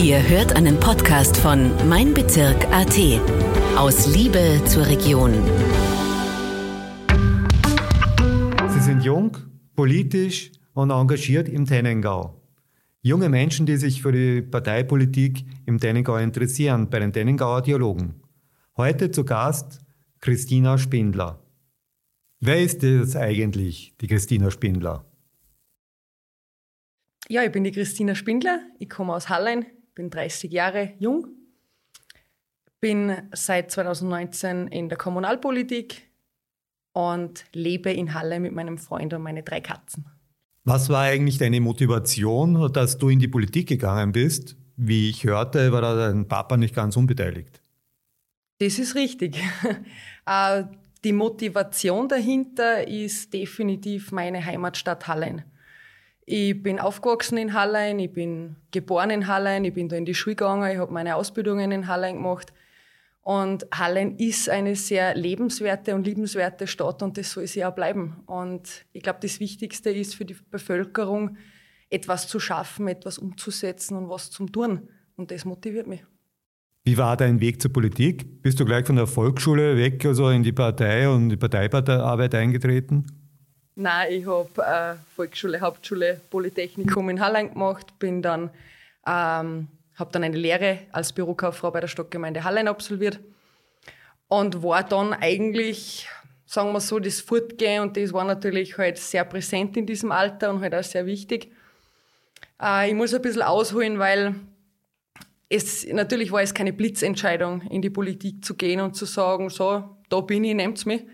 Ihr hört einen Podcast von Mein Bezirk AT. Aus Liebe zur Region. Sie sind jung, politisch und engagiert im Tennengau. Junge Menschen, die sich für die Parteipolitik im Tennengau interessieren, bei den Tennengauer Dialogen. Heute zu Gast Christina Spindler. Wer ist das eigentlich, die Christina Spindler? Ja, ich bin die Christina Spindler. Ich komme aus Hallein, bin 30 Jahre jung, bin seit 2019 in der Kommunalpolitik und lebe in Halle mit meinem Freund und meine drei Katzen. Was war eigentlich deine Motivation, dass du in die Politik gegangen bist? Wie ich hörte, war da dein Papa nicht ganz unbeteiligt. Das ist richtig. Äh, die Motivation dahinter ist definitiv meine Heimatstadt Hallein. Ich bin aufgewachsen in Hallein, ich bin geboren in Hallein, ich bin da in die Schule gegangen, ich habe meine Ausbildungen in Hallein gemacht. Und Hallein ist eine sehr lebenswerte und liebenswerte Stadt und das soll sie auch bleiben. Und ich glaube, das Wichtigste ist für die Bevölkerung, etwas zu schaffen, etwas umzusetzen und was zu tun. Und das motiviert mich. Wie war dein Weg zur Politik? Bist du gleich von der Volksschule weg, also in die Partei und die Parteiarbeit eingetreten? Nein, ich habe äh, Volksschule, Hauptschule, Polytechnikum in Hallein gemacht, bin dann, ähm, habe dann eine Lehre als Bürokauffrau bei der Stadtgemeinde Hallein absolviert und war dann eigentlich, sagen wir so, das Fortgehen und das war natürlich halt sehr präsent in diesem Alter und halt auch sehr wichtig. Äh, ich muss ein bisschen ausholen, weil es, natürlich war es keine Blitzentscheidung, in die Politik zu gehen und zu sagen, so, da bin ich, nehmt's mich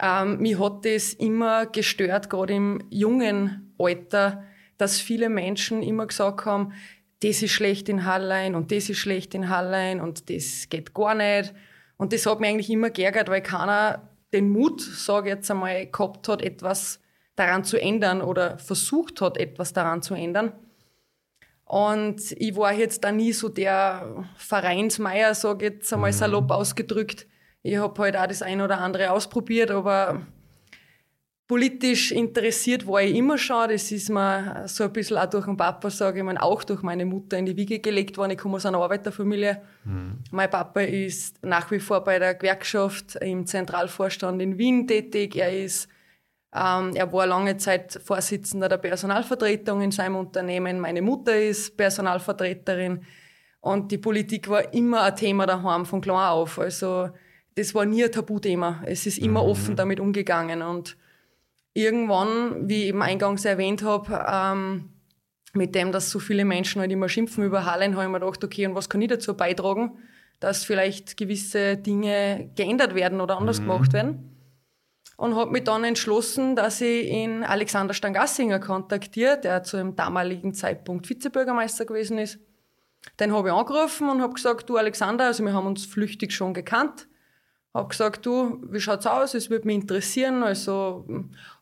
ähm, mich hat das immer gestört, gerade im jungen Alter, dass viele Menschen immer gesagt haben, das ist schlecht in Hallein und das ist schlecht in Hallein und das geht gar nicht. Und das hat mich eigentlich immer geärgert, weil keiner den Mut, sage ich jetzt einmal, gehabt hat, etwas daran zu ändern oder versucht hat, etwas daran zu ändern. Und ich war jetzt da nie so der Vereinsmeier, sage ich jetzt einmal mhm. salopp ausgedrückt, ich habe halt auch das eine oder andere ausprobiert, aber politisch interessiert war ich immer schon. Das ist mir so ein bisschen auch durch den Papa, sage ich mal, auch durch meine Mutter in die Wiege gelegt worden. Ich komme aus einer Arbeiterfamilie. Mhm. Mein Papa ist nach wie vor bei der Gewerkschaft im Zentralvorstand in Wien tätig. Er ist ähm, er war lange Zeit Vorsitzender der Personalvertretung in seinem Unternehmen. Meine Mutter ist Personalvertreterin. Und die Politik war immer ein Thema daheim von klar auf. Also das war nie ein Tabuthema. Es ist immer mhm. offen damit umgegangen. Und irgendwann, wie ich eben eingangs erwähnt habe, ähm, mit dem, dass so viele Menschen halt immer schimpfen über Hallen, habe ich mir gedacht, okay, und was kann ich dazu beitragen, dass vielleicht gewisse Dinge geändert werden oder anders mhm. gemacht werden. Und habe mich dann entschlossen, dass ich ihn Alexander Stangassinger kontaktiere, der zu einem damaligen Zeitpunkt Vizebürgermeister gewesen ist. Den habe ich angerufen und habe gesagt, du Alexander, also wir haben uns flüchtig schon gekannt, habe gesagt, du, wie schaut's aus? Es würde mich interessieren. Also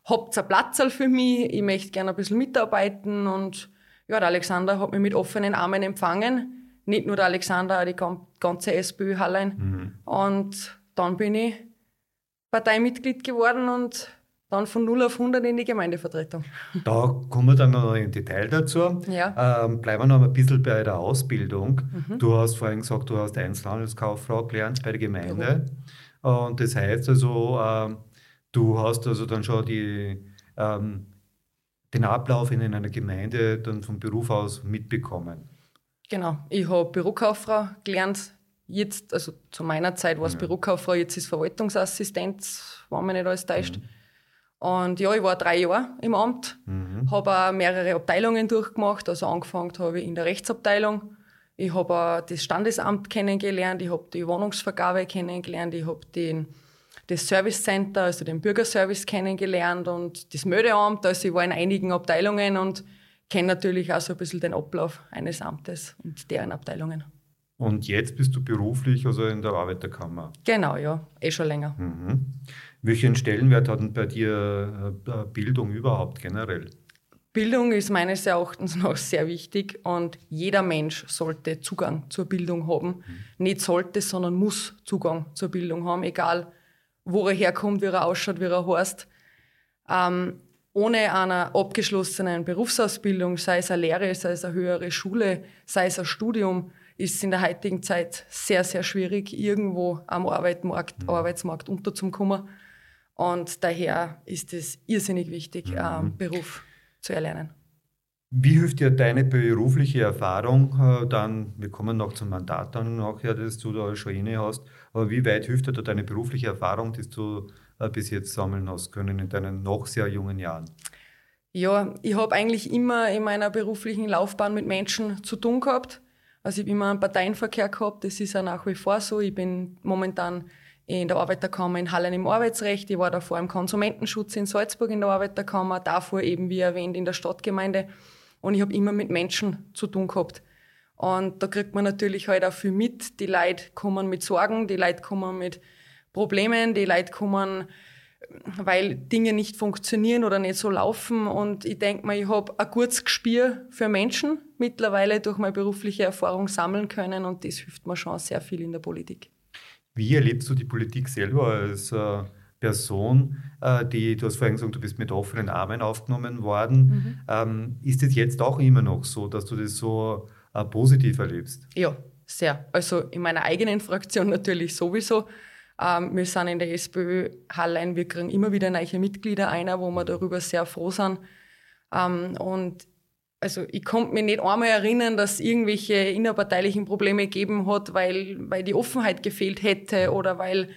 habt ihr Platz für mich? Ich möchte gerne ein bisschen mitarbeiten. Und ja, der Alexander hat mich mit offenen Armen empfangen. Nicht nur der Alexander, auch die ganze SPÖ Hallein. Mhm. Und dann bin ich Parteimitglied geworden und dann von 0 auf 100 in die Gemeindevertretung. Da kommen wir dann noch im Detail dazu. Ja. Ähm, bleiben wir noch ein bisschen bei der Ausbildung. Mhm. Du hast vorhin gesagt, du hast Einzelhandelskauffrau gelernt bei der Gemeinde. Mhm. Und das heißt also, ähm, du hast also dann schon die, ähm, den Ablauf in einer Gemeinde dann vom Beruf aus mitbekommen. Genau, ich habe Bürokauffrau gelernt. Jetzt, also zu meiner Zeit war es ja. Bürokauffrau, jetzt ist Verwaltungsassistenz, wenn man nicht alles täuscht. Mhm. Und ja, ich war drei Jahre im Amt, mhm. habe auch mehrere Abteilungen durchgemacht. Also angefangen habe ich in der Rechtsabteilung, ich habe das Standesamt kennengelernt, ich habe die Wohnungsvergabe kennengelernt, ich habe den, das Service Center, also den Bürgerservice kennengelernt und das Meldeamt. Also ich war in einigen Abteilungen und kenne natürlich auch so ein bisschen den Ablauf eines Amtes und deren Abteilungen. Und jetzt bist du beruflich also in der Arbeiterkammer? Genau, ja, eh schon länger. Mhm. Welchen Stellenwert hat denn bei dir äh, Bildung überhaupt generell? Bildung ist meines Erachtens noch sehr wichtig und jeder Mensch sollte Zugang zur Bildung haben. Mhm. Nicht sollte, sondern muss Zugang zur Bildung haben, egal wo er herkommt, wie er ausschaut, wie er heißt. Ähm, ohne einer abgeschlossenen Berufsausbildung, sei es eine Lehre, sei es eine höhere Schule, sei es ein Studium, ist in der heutigen Zeit sehr, sehr schwierig, irgendwo am Arbeitsmarkt, mhm. Arbeitsmarkt unterzukommen. Und daher ist es irrsinnig wichtig, mhm. einen Beruf zu erlernen. Wie hilft dir deine berufliche Erfahrung äh, dann, wir kommen noch zum Mandat dann nachher, das du da schon inne hast, aber wie weit hilft dir da deine berufliche Erfahrung, die du äh, bis jetzt sammeln hast können in deinen noch sehr jungen Jahren? Ja, ich habe eigentlich immer in meiner beruflichen Laufbahn mit Menschen zu tun gehabt. Also ich habe immer einen Parteienverkehr gehabt, das ist ja nach wie vor so. Ich bin momentan in der Arbeiterkammer in Hallen im Arbeitsrecht. Ich war davor im Konsumentenschutz in Salzburg in der Arbeiterkammer, davor eben, wie erwähnt, in der Stadtgemeinde. Und ich habe immer mit Menschen zu tun gehabt. Und da kriegt man natürlich halt auch viel mit. Die Leute kommen mit Sorgen, die Leute kommen mit Problemen, die Leute kommen, weil Dinge nicht funktionieren oder nicht so laufen. Und ich denke mal, ich habe ein gutes Gespür für Menschen mittlerweile durch meine berufliche Erfahrung sammeln können und das hilft mir schon sehr viel in der Politik. Wie erlebst du die Politik selber als äh, Person, äh, die, du hast vorhin gesagt, du bist mit offenen Armen aufgenommen worden. Mhm. Ähm, ist es jetzt auch immer noch so, dass du das so äh, positiv erlebst? Ja, sehr. Also in meiner eigenen Fraktion natürlich sowieso. Ähm, wir sind in der SPÖ Hallein, wir kriegen immer wieder neue Mitglieder ein, wo wir darüber sehr froh sind. Ähm, und also ich konnte mich nicht einmal erinnern, dass es irgendwelche innerparteilichen Probleme gegeben hat, weil, weil die Offenheit gefehlt hätte oder weil,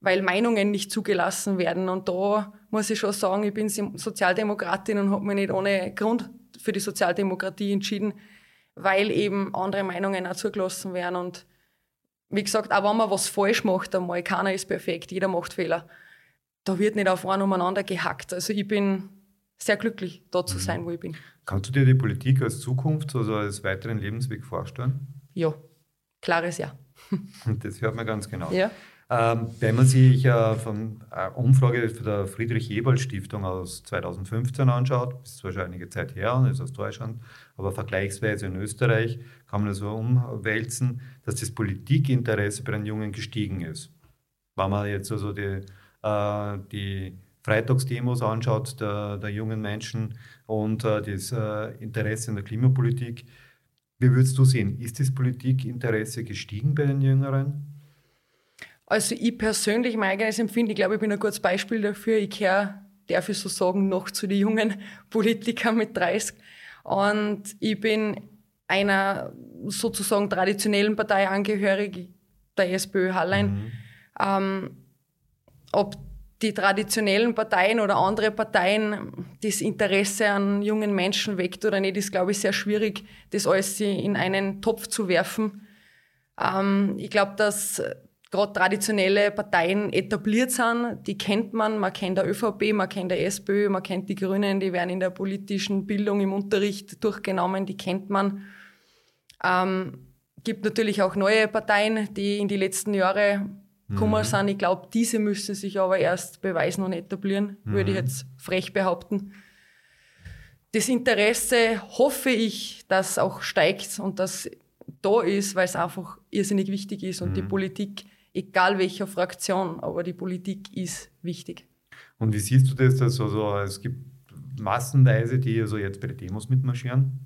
weil Meinungen nicht zugelassen werden. Und da muss ich schon sagen, ich bin Sozialdemokratin und habe mich nicht ohne Grund für die Sozialdemokratie entschieden, weil eben andere Meinungen auch zugelassen werden. Und wie gesagt, auch wenn man was falsch macht, einmal, keiner ist perfekt, jeder macht Fehler. Da wird nicht auf einen umeinander gehackt. Also ich bin sehr glücklich, da zu mhm. sein, wo ich bin. Kannst du dir die Politik als Zukunft, also als weiteren Lebensweg vorstellen? Ja, klares Ja. das hört man ganz genau. Ja. Ähm, wenn man sich äh, von einer Umfrage der Friedrich-Ebert-Stiftung aus 2015 anschaut, das ist zwar schon einige Zeit her und ist aus Deutschland, aber vergleichsweise in Österreich kann man so umwälzen, dass das Politikinteresse bei den Jungen gestiegen ist. Wenn man jetzt also die, äh, die Freitagsdemos anschaut der, der, jungen Menschen und äh, das äh, Interesse in der Klimapolitik, wie würdest du sehen, ist das Politikinteresse gestiegen bei den Jüngeren? Also ich persönlich, mein eigenes Empfinden, ich glaube, ich bin ein gutes Beispiel dafür. Ich gehöre, darf ich so sagen, noch zu den jungen Politikern mit 30. Und ich bin einer sozusagen traditionellen Partei angehörig, der SPÖ Hallein. Mhm. Ähm, ob die traditionellen Parteien oder andere Parteien das Interesse an jungen Menschen weckt oder nicht, ist, glaube ich, sehr schwierig, das alles in einen Topf zu werfen. Ähm, ich glaube, dass gerade traditionelle Parteien etabliert sind. Die kennt man. Man kennt der ÖVP, man kennt der SPÖ, man kennt die Grünen, die werden in der politischen Bildung im Unterricht durchgenommen, die kennt man. Ähm, gibt natürlich auch neue Parteien, die in die letzten Jahre gekommen mhm. sind. Ich glaube, diese müssen sich aber erst beweisen und etablieren, mhm. würde ich mhm. jetzt frech behaupten. Das Interesse hoffe ich, dass auch steigt und dass da ist, weil es einfach irrsinnig wichtig ist und mhm. die Politik egal welcher Fraktion, aber die Politik ist wichtig. Und wie siehst du das? Also, es gibt massenweise, die also jetzt bei den Demos mitmarschieren.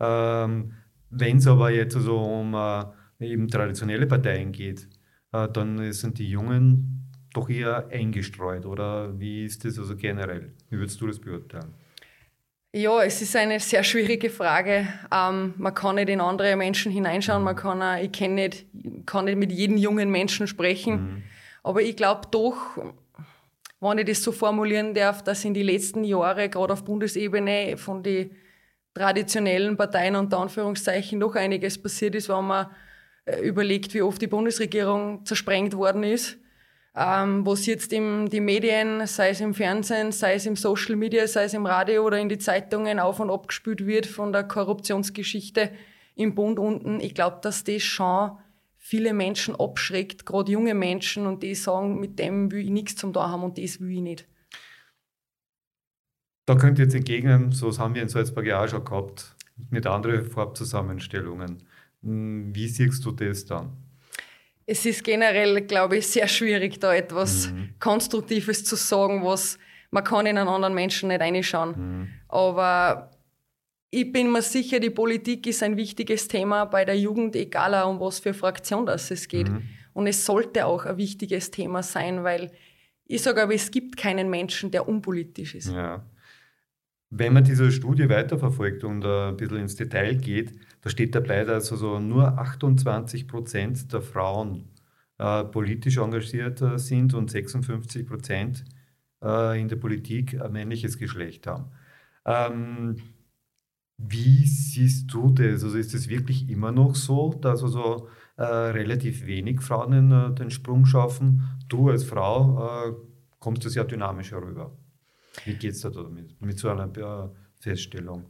Ähm, Wenn es aber jetzt also um äh, eben traditionelle Parteien geht, äh, dann sind die Jungen doch eher eingestreut. Oder wie ist das also generell? Wie würdest du das beurteilen? Ja, es ist eine sehr schwierige Frage. Ähm, man kann nicht in andere Menschen hineinschauen, man kann auch, ich kann nicht, kann nicht mit jedem jungen Menschen sprechen. Mhm. Aber ich glaube doch, wenn ich das so formulieren darf, dass in den letzten Jahren, gerade auf Bundesebene, von den traditionellen Parteien unter Anführungszeichen noch einiges passiert ist, wenn man überlegt, wie oft die Bundesregierung zersprengt worden ist ähm, wo es jetzt in die Medien, sei es im Fernsehen, sei es im Social Media, sei es im Radio oder in die Zeitungen auf und ab gespült wird von der Korruptionsgeschichte im Bund unten. Ich glaube, dass das schon viele Menschen abschreckt, gerade junge Menschen, und die sagen, mit dem will ich nichts zum da haben und das will ich nicht. Da könnt ihr jetzt entgegnen, so haben wir in Salzburg ja auch schon gehabt, mit anderen Farbzusammenstellungen. Hm, wie siehst du das dann? es ist generell, glaube ich, sehr schwierig, da etwas mhm. Konstruktives zu sagen, was, man kann in einen anderen Menschen nicht reinschauen. Mhm. Aber ich bin mir sicher, die Politik ist ein wichtiges Thema bei der Jugend, egal um was für Fraktion das es geht. Mhm. Und es sollte auch ein wichtiges Thema sein, weil ich sage aber, es gibt keinen Menschen, der unpolitisch ist. Ja. Wenn man diese Studie weiterverfolgt und ein bisschen ins Detail geht, da steht dabei, dass also nur 28 Prozent der Frauen äh, politisch engagiert äh, sind und 56 Prozent äh, in der Politik ein männliches Geschlecht haben. Ähm, wie siehst du das? Also ist es wirklich immer noch so, dass also äh, relativ wenig Frauen äh, den Sprung schaffen? Du als Frau kommst du sehr dynamisch herüber. Wie geht es da damit, mit so einer Feststellung?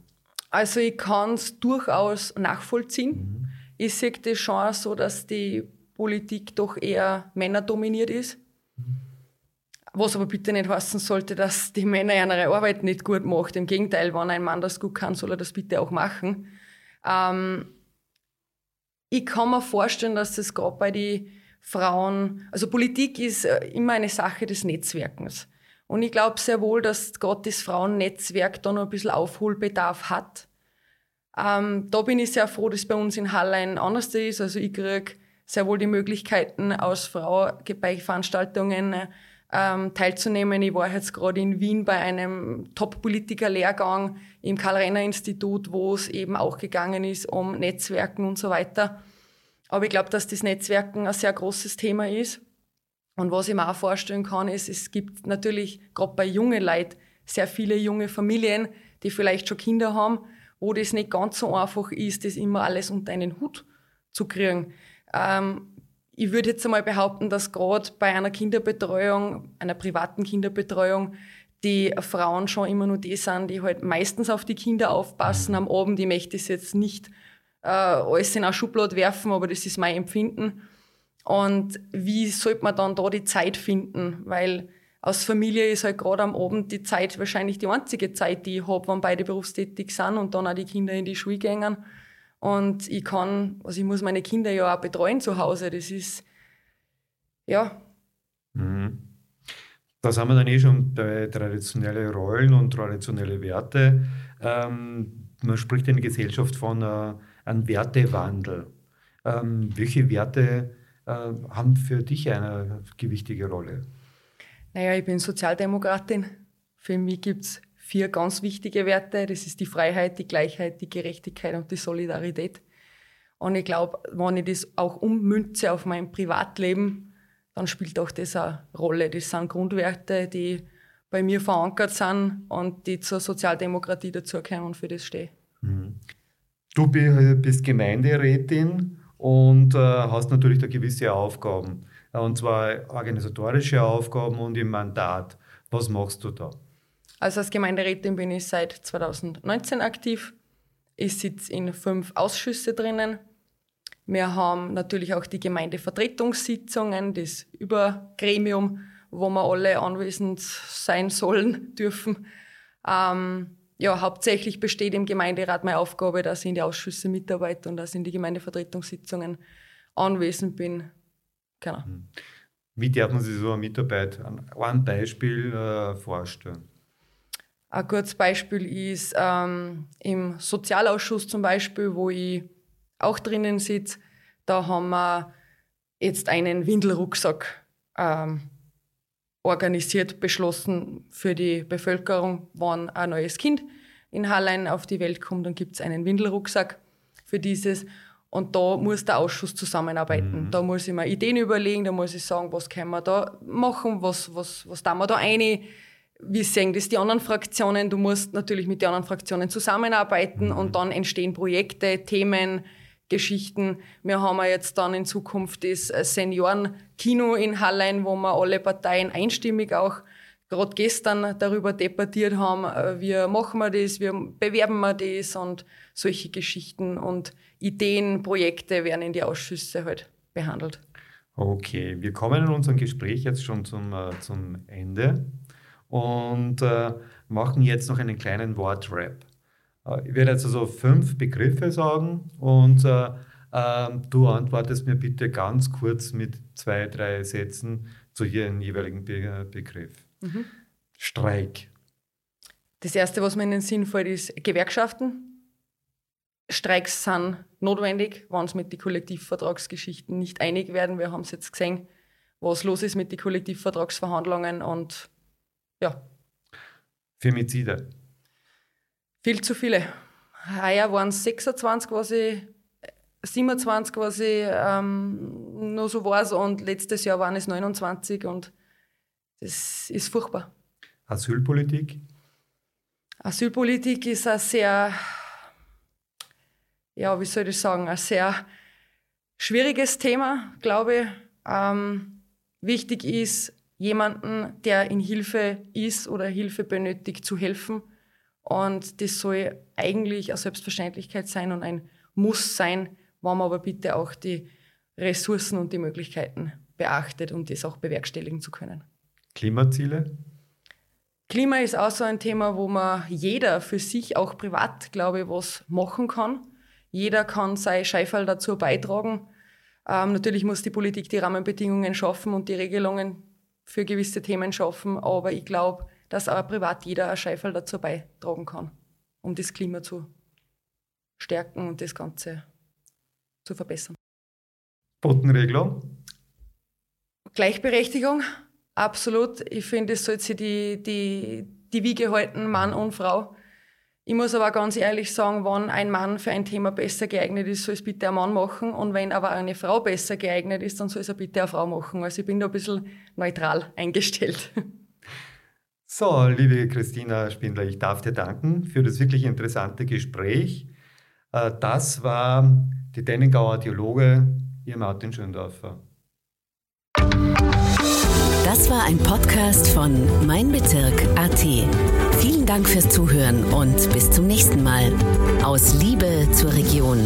Also ich kann es durchaus nachvollziehen. Mhm. Ich sehe das schon so, dass die Politik doch eher männerdominiert ist. Was aber bitte nicht heißen sollte, dass die Männer ihre Arbeit nicht gut macht. Im Gegenteil, wenn ein Mann das gut kann, soll er das bitte auch machen. Ähm, ich kann mir vorstellen, dass das gerade bei den Frauen, also Politik ist äh, immer eine Sache des Netzwerkens. Und ich glaube sehr wohl, dass das Frauennetzwerk da noch ein bisschen Aufholbedarf hat. Ähm, da bin ich sehr froh, dass bei uns in Hallein anders ist. Also ich kriege sehr wohl die Möglichkeiten, als Frau bei Veranstaltungen ähm, teilzunehmen. Ich war jetzt gerade in Wien bei einem Top-Politiker-Lehrgang im Karl-Renner-Institut, wo es eben auch gegangen ist um Netzwerken und so weiter. Aber ich glaube, dass das Netzwerken ein sehr großes Thema ist. Und was ich mir auch vorstellen kann, ist, es gibt natürlich gerade bei jungen Leuten sehr viele junge Familien, die vielleicht schon Kinder haben, wo das nicht ganz so einfach ist, das immer alles unter einen Hut zu kriegen. Ähm, ich würde jetzt einmal behaupten, dass gerade bei einer Kinderbetreuung, einer privaten Kinderbetreuung, die Frauen schon immer nur die sind, die halt meistens auf die Kinder aufpassen am Abend. Ich möchte das jetzt nicht äh, alles in eine Schublade werfen, aber das ist mein Empfinden. Und wie sollte man dann da die Zeit finden? Weil aus Familie ist halt gerade am Abend die Zeit wahrscheinlich die einzige Zeit, die ich habe, wenn beide berufstätig sind und dann auch die Kinder in die Schule gehen. Und ich kann, also ich muss meine Kinder ja auch betreuen zu Hause. Das ist, ja. Mhm. Da sind wir dann eh schon bei traditionelle Rollen und traditionelle Werte. Ähm, man spricht in der Gesellschaft von äh, einem Wertewandel. Ähm, welche Werte haben für dich eine gewichtige Rolle? Naja, ich bin Sozialdemokratin. Für mich gibt es vier ganz wichtige Werte. Das ist die Freiheit, die Gleichheit, die Gerechtigkeit und die Solidarität. Und ich glaube, wenn ich das auch ummünze auf mein Privatleben, dann spielt auch das eine Rolle. Das sind Grundwerte, die bei mir verankert sind und die zur Sozialdemokratie dazugehören und für das stehe. Mhm. Du bist Gemeinderätin und äh, hast natürlich da gewisse Aufgaben. Und zwar organisatorische Aufgaben und im Mandat. Was machst du da? Also als Gemeinderätin bin ich seit 2019 aktiv. Ich sitze in fünf Ausschüsse drinnen. Wir haben natürlich auch die Gemeindevertretungssitzungen, das Übergremium, wo wir alle anwesend sein sollen, dürfen. Ähm, ja, hauptsächlich besteht im Gemeinderat meine Aufgabe, dass ich in die Ausschüsse mitarbeite und dass ich in die Gemeindevertretungssitzungen anwesend bin. Genau. Hm. Wie darf man sich so eine Mitarbeit an einem Beispiel äh, vorstellen? Ein gutes Beispiel ist ähm, im Sozialausschuss zum Beispiel, wo ich auch drinnen sitze. Da haben wir jetzt einen Windelrucksack ähm, organisiert, beschlossen für die Bevölkerung, wann ein neues Kind in Hallein auf die Welt kommt, dann gibt es einen Windelrucksack für dieses. Und da muss der Ausschuss zusammenarbeiten. Mhm. Da muss ich mir Ideen überlegen, da muss ich sagen, was können wir da machen, was, was, was da wir da eine wie sehen das die anderen Fraktionen? Du musst natürlich mit den anderen Fraktionen zusammenarbeiten mhm. und dann entstehen Projekte, Themen, Geschichten. Wir haben jetzt dann in Zukunft das Seniorenkino in Hallein, wo wir alle Parteien einstimmig auch gerade gestern darüber debattiert haben, äh, wie machen wir das, wie bewerben wir das und solche Geschichten und Ideen, Projekte werden in die Ausschüsse halt behandelt. Okay, wir kommen in unserem Gespräch jetzt schon zum, äh, zum Ende und äh, machen jetzt noch einen kleinen Wortrap. Äh, ich werde jetzt also fünf Begriffe sagen und äh, ähm, du antwortest mir bitte ganz kurz mit zwei, drei Sätzen zu jedem jeweiligen Be Begriff. Mhm. Streik. Das Erste, was mir in den Sinn fällt, ist Gewerkschaften. Streiks sind notwendig, wenn es mit den Kollektivvertragsgeschichten nicht einig werden. Wir haben es jetzt gesehen, was los ist mit den Kollektivvertragsverhandlungen und ja. Femizide. Viel zu viele. Heuer waren es 26, was ich 27, was ich ähm, noch so weiß, und letztes Jahr waren es 29 und das ist furchtbar. Asylpolitik? Asylpolitik ist ein sehr, ja, wie soll ich sagen, ein sehr schwieriges Thema, glaube ich. Ähm, wichtig ist, jemanden, der in Hilfe ist oder Hilfe benötigt, zu helfen. Und das soll eigentlich eine Selbstverständlichkeit sein und ein Muss sein, wenn man aber bitte auch die Ressourcen und die Möglichkeiten beachtet, um das auch bewerkstelligen zu können. Klimaziele? Klima ist auch so ein Thema, wo man jeder für sich auch privat, glaube ich, was machen kann. Jeder kann sein Scheifel dazu beitragen. Ähm, natürlich muss die Politik die Rahmenbedingungen schaffen und die Regelungen für gewisse Themen schaffen, aber ich glaube, dass auch privat jeder ein Scheifel dazu beitragen kann, um das Klima zu stärken und das Ganze zu verbessern. Quotenregelung? Gleichberechtigung, absolut. Ich finde, es sollte sich die, die, die Wiege halten, Mann und Frau. Ich muss aber ganz ehrlich sagen, wenn ein Mann für ein Thema besser geeignet ist, soll es bitte ein Mann machen. Und wenn aber eine Frau besser geeignet ist, dann soll es bitte eine Frau machen. Also ich bin da ein bisschen neutral eingestellt. So, liebe Christina Spindler, ich darf dir danken für das wirklich interessante Gespräch. Äh, das war die Dennengauer Dialoge, ihr Martin Schöndorfer. Das war ein Podcast von Mein Bezirk AT. Vielen Dank fürs Zuhören und bis zum nächsten Mal. Aus Liebe zur Region.